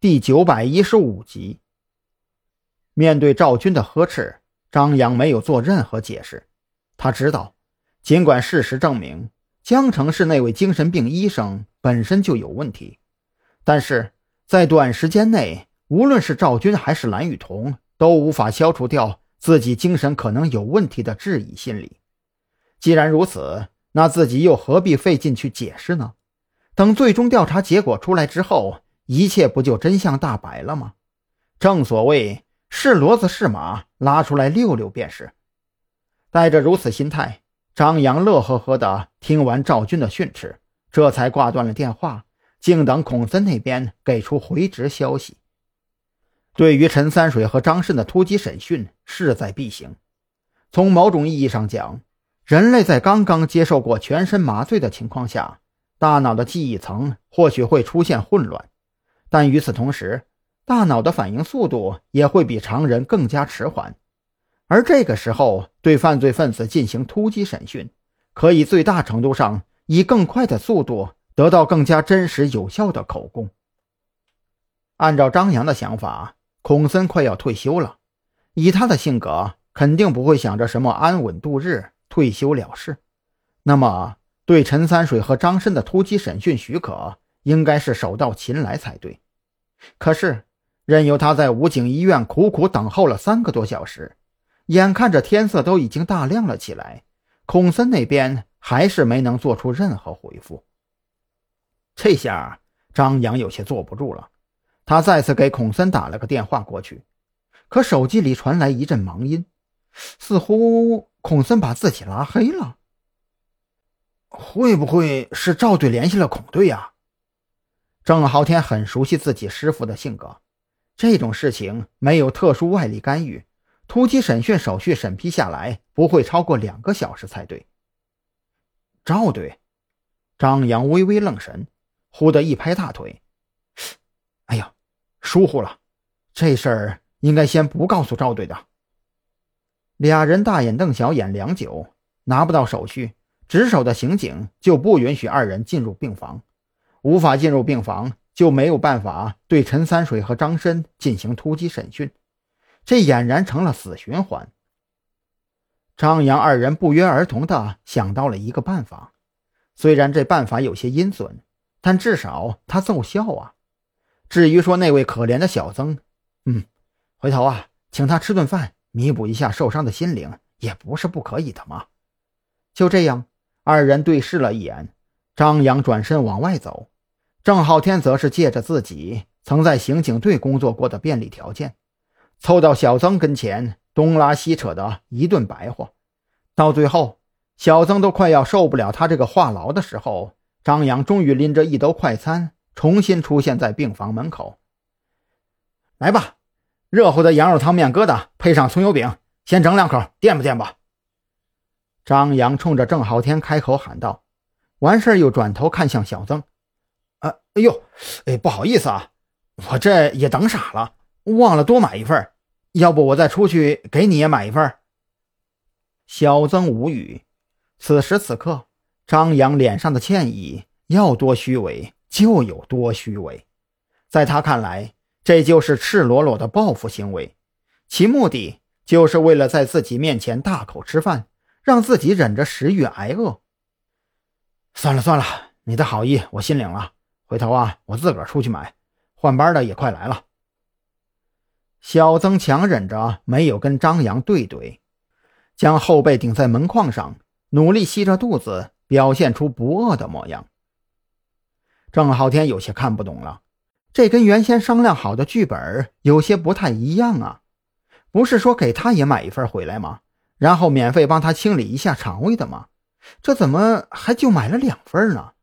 第九百一十五集。面对赵军的呵斥，张扬没有做任何解释。他知道，尽管事实证明江城市那位精神病医生本身就有问题，但是在短时间内，无论是赵军还是蓝雨桐，都无法消除掉自己精神可能有问题的质疑心理。既然如此，那自己又何必费劲去解释呢？等最终调查结果出来之后。一切不就真相大白了吗？正所谓是骡子是马，拉出来溜溜便是。带着如此心态，张扬乐呵呵地听完赵军的训斥，这才挂断了电话，静等孔森那边给出回执消息。对于陈三水和张慎的突击审讯，势在必行。从某种意义上讲，人类在刚刚接受过全身麻醉的情况下，大脑的记忆层或许会出现混乱。但与此同时，大脑的反应速度也会比常人更加迟缓，而这个时候对犯罪分子进行突击审讯，可以最大程度上以更快的速度得到更加真实有效的口供。按照张扬的想法，孔森快要退休了，以他的性格，肯定不会想着什么安稳度日、退休了事。那么，对陈三水和张申的突击审讯许可。应该是手到擒来才对，可是任由他在武警医院苦苦等候了三个多小时，眼看着天色都已经大亮了起来，孔森那边还是没能做出任何回复。这下张扬有些坐不住了，他再次给孔森打了个电话过去，可手机里传来一阵忙音，似乎孔森把自己拉黑了。会不会是赵队联系了孔队呀？郑浩天很熟悉自己师傅的性格，这种事情没有特殊外力干预，突击审讯手续审批下来不会超过两个小时才对。赵队，张扬微微愣神，忽地一拍大腿：“哎呀，疏忽了，这事儿应该先不告诉赵队的。”俩人大眼瞪小眼良久，拿不到手续，值守的刑警就不允许二人进入病房。无法进入病房，就没有办法对陈三水和张申进行突击审讯，这俨然成了死循环。张扬二人不约而同地想到了一个办法，虽然这办法有些阴损，但至少他奏效啊。至于说那位可怜的小曾，嗯，回头啊，请他吃顿饭，弥补一下受伤的心灵，也不是不可以的嘛。就这样，二人对视了一眼。张扬转身往外走，郑浩天则是借着自己曾在刑警队工作过的便利条件，凑到小曾跟前，东拉西扯的一顿白话。到最后，小曾都快要受不了他这个话痨的时候，张扬终于拎着一兜快餐，重新出现在病房门口。来吧，热乎的羊肉汤面疙瘩配上葱油饼，先整两口垫吧垫吧。张扬冲着郑浩天开口喊道。完事又转头看向小曾，啊，哎呦，哎，不好意思啊，我这也等傻了，忘了多买一份，要不我再出去给你也买一份。小曾无语，此时此刻，张扬脸上的歉意要多虚伪就有多虚伪，在他看来，这就是赤裸裸的报复行为，其目的就是为了在自己面前大口吃饭，让自己忍着食欲挨饿。算了算了，你的好意我心领了。回头啊，我自个儿出去买。换班的也快来了。小曾强忍着没有跟张扬对怼，将后背顶在门框上，努力吸着肚子，表现出不饿的模样。郑浩天有些看不懂了，这跟原先商量好的剧本有些不太一样啊！不是说给他也买一份回来吗？然后免费帮他清理一下肠胃的吗？这怎么还就买了两份呢？